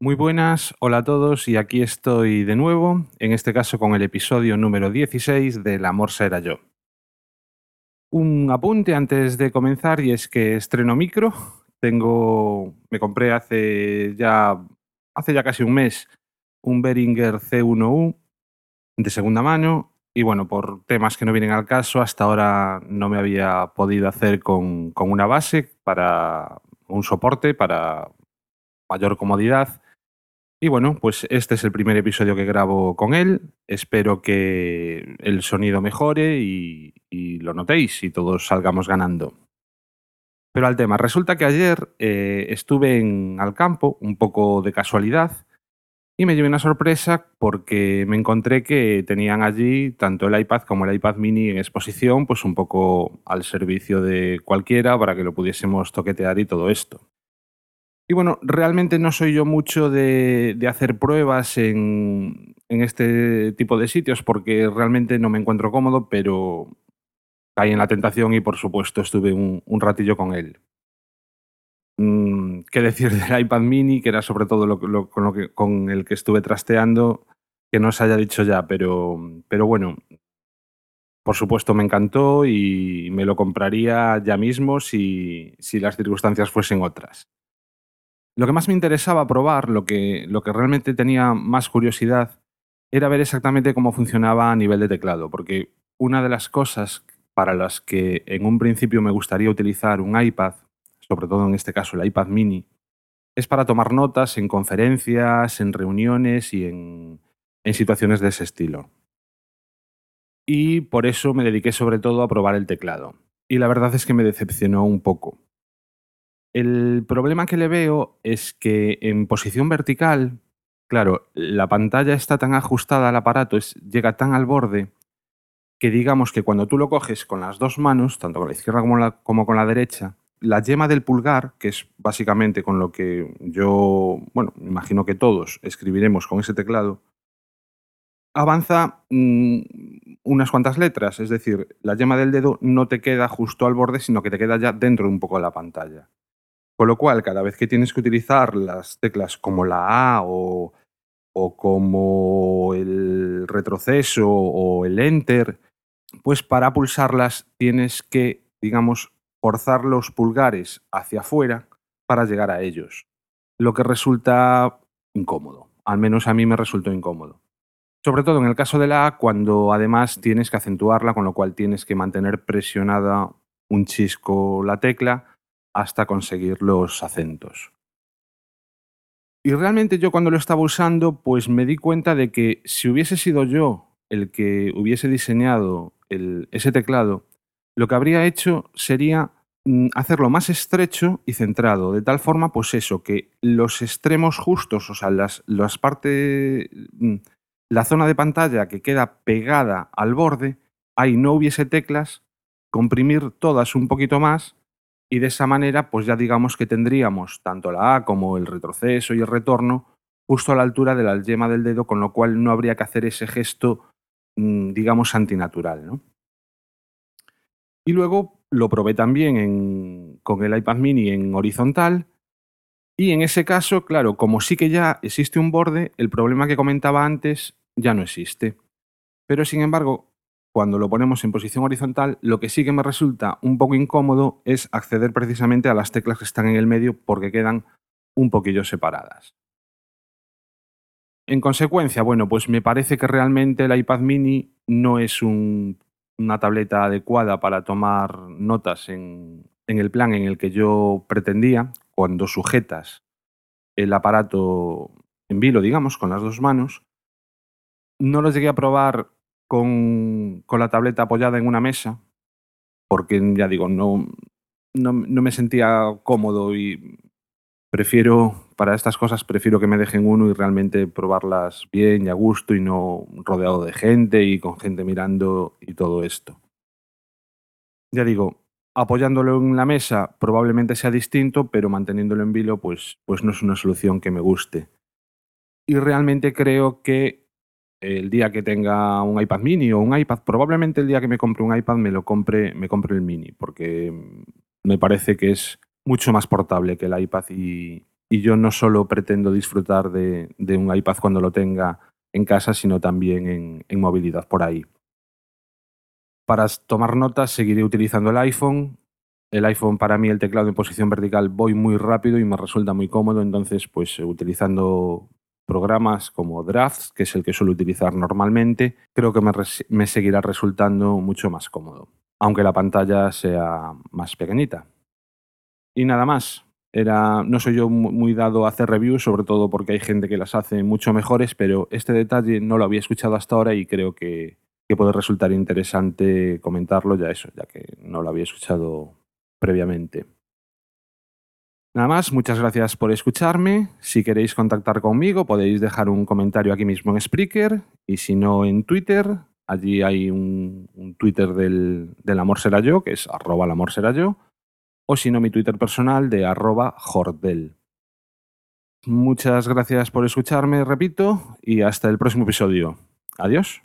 Muy buenas, hola a todos y aquí estoy de nuevo, en este caso con el episodio número 16 del Amor será yo. Un apunte antes de comenzar y es que estreno micro. Tengo, me compré hace ya, hace ya casi un mes un Behringer C1U de segunda mano y bueno, por temas que no vienen al caso, hasta ahora no me había podido hacer con, con una base para un soporte para mayor comodidad y bueno, pues este es el primer episodio que grabo con él. Espero que el sonido mejore y, lo notéis y todos salgamos ganando. Pero al tema, resulta que ayer eh, estuve en al campo, un poco de casualidad, y me llevé una sorpresa porque me encontré que tenían allí tanto el iPad como el iPad mini en exposición, pues un poco al servicio de cualquiera para que lo pudiésemos toquetear y todo esto. Y bueno, realmente no soy yo mucho de, de hacer pruebas en, en, este tipo de sitios porque realmente no me encuentro cómodo, pero caí en la tentación y por supuesto estuve un, un ratillo con él. Mm, ¿Qué decir del iPad mini, que era sobre todo lo, lo, con, lo que, con el que estuve trasteando, que no os haya dicho ya, pero, pero bueno, por supuesto me encantó y me lo compraría ya mismo si, si las circunstancias fuesen otras. Lo que más me interesaba probar, lo que, lo que realmente tenía más curiosidad, era ver exactamente cómo funcionaba a nivel de teclado, porque una de las cosas para las que en un principio me gustaría utilizar un iPad, sobre todo en este caso el iPad mini, es para tomar notas en conferencias, en reuniones y en, en situaciones de ese estilo. Y por eso me dediqué sobre todo a probar el teclado. Y la verdad es que me decepcionó un poco. El problema que le veo es que en posición vertical, claro, la pantalla está tan ajustada al aparato, llega tan al borde, que digamos que cuando tú lo coges con las dos manos, tanto con la izquierda como, con la derecha, la yema del pulgar, que es básicamente con lo que yo, bueno, imagino que todos escribiremos con ese teclado, avanza mmm, unas cuantas letras, es decir, la yema del dedo no te queda justo al borde, sino que te queda ya dentro de un poco de la pantalla. Con lo cual, cada vez que tienes que utilizar las teclas como la A o, o como el retroceso o el enter, pues para pulsarlas tienes que, digamos, forzar los pulgares hacia afuera para llegar a ellos, lo que resulta incómodo. Al menos a mí me resultó incómodo. Sobre todo en el caso de la A, cuando además tienes que acentuarla, con lo cual tienes que mantener presionada un chisco la tecla hasta conseguir los acentos. Y realmente yo cuando lo estaba usando, pues me di cuenta de que si hubiese sido yo el que hubiese diseñado ese teclado, lo que habría hecho sería mm, hacerlo más estrecho y centrado, de tal forma, pues eso, que los extremos justos, o sea, las, las partes, mm, la zona de pantalla que queda pegada al borde, ahí no hubiese teclas, comprimir todas un poquito más y de esa manera, pues ya digamos que tendríamos tanto la A como el retroceso y el retorno justo a la altura de la yema del dedo, con lo cual no habría que hacer ese gesto, mm, digamos, antinatural. ¿no? Y luego lo probé también en, con el iPad mini en horizontal. Y en ese caso, claro, como sí que ya existe un borde, el problema que comentaba antes ya no existe. Pero sin embargo, cuando lo ponemos en posición horizontal, lo que sí que me resulta un poco incómodo es acceder precisamente a las teclas que están en el medio porque quedan un poquillo separadas. En consecuencia, bueno, pues me parece que realmente el iPad mini no es un, una tableta adecuada para tomar notas en, en el plan en el que yo pretendía, cuando sujetas el aparato en vilo, digamos, con las dos manos. No lo llegué a probar con, con, la tableta apoyada en una mesa, porque ya digo, no, no, no, me sentía cómodo y prefiero, para estas cosas, prefiero que me dejen uno y realmente probarlas bien y a gusto y no rodeado de gente y con gente mirando y todo esto. Ya digo, apoyándolo en la mesa probablemente sea distinto, pero manteniéndolo en vilo pues, pues no es una solución que me guste. Y realmente creo que el día que tenga un iPad mini o un iPad, probablemente el día que me compre un iPad me lo compre, me el mini, porque me parece que es mucho más portable que el iPad y, yo no solo pretendo disfrutar de, de un iPad cuando lo tenga en casa, sino también en, en movilidad por ahí. Para tomar notas seguiré utilizando el iPhone. El iPhone para mí el teclado en posición vertical voy muy rápido y me resulta muy cómodo, entonces pues utilizando programas como Drafts, que es el que suelo utilizar normalmente, creo que me, seguirá resultando mucho más cómodo, aunque la pantalla sea más pequeñita. Y nada más, era, no soy yo muy dado a hacer reviews, sobre todo porque hay gente que las hace mucho mejores, pero este detalle no lo había escuchado hasta ahora y creo que, que puede resultar interesante comentarlo ya eso, ya que no lo había escuchado previamente. Nada más, muchas gracias por escucharme. Si queréis contactar conmigo podéis dejar un comentario aquí mismo en Spreaker y si no en Twitter. Allí hay un, Twitter del, del amor será yo, que es arroba el amor será yo o si no mi Twitter personal de arroba jordel. Muchas gracias por escucharme, repito, y hasta el próximo episodio. Adiós.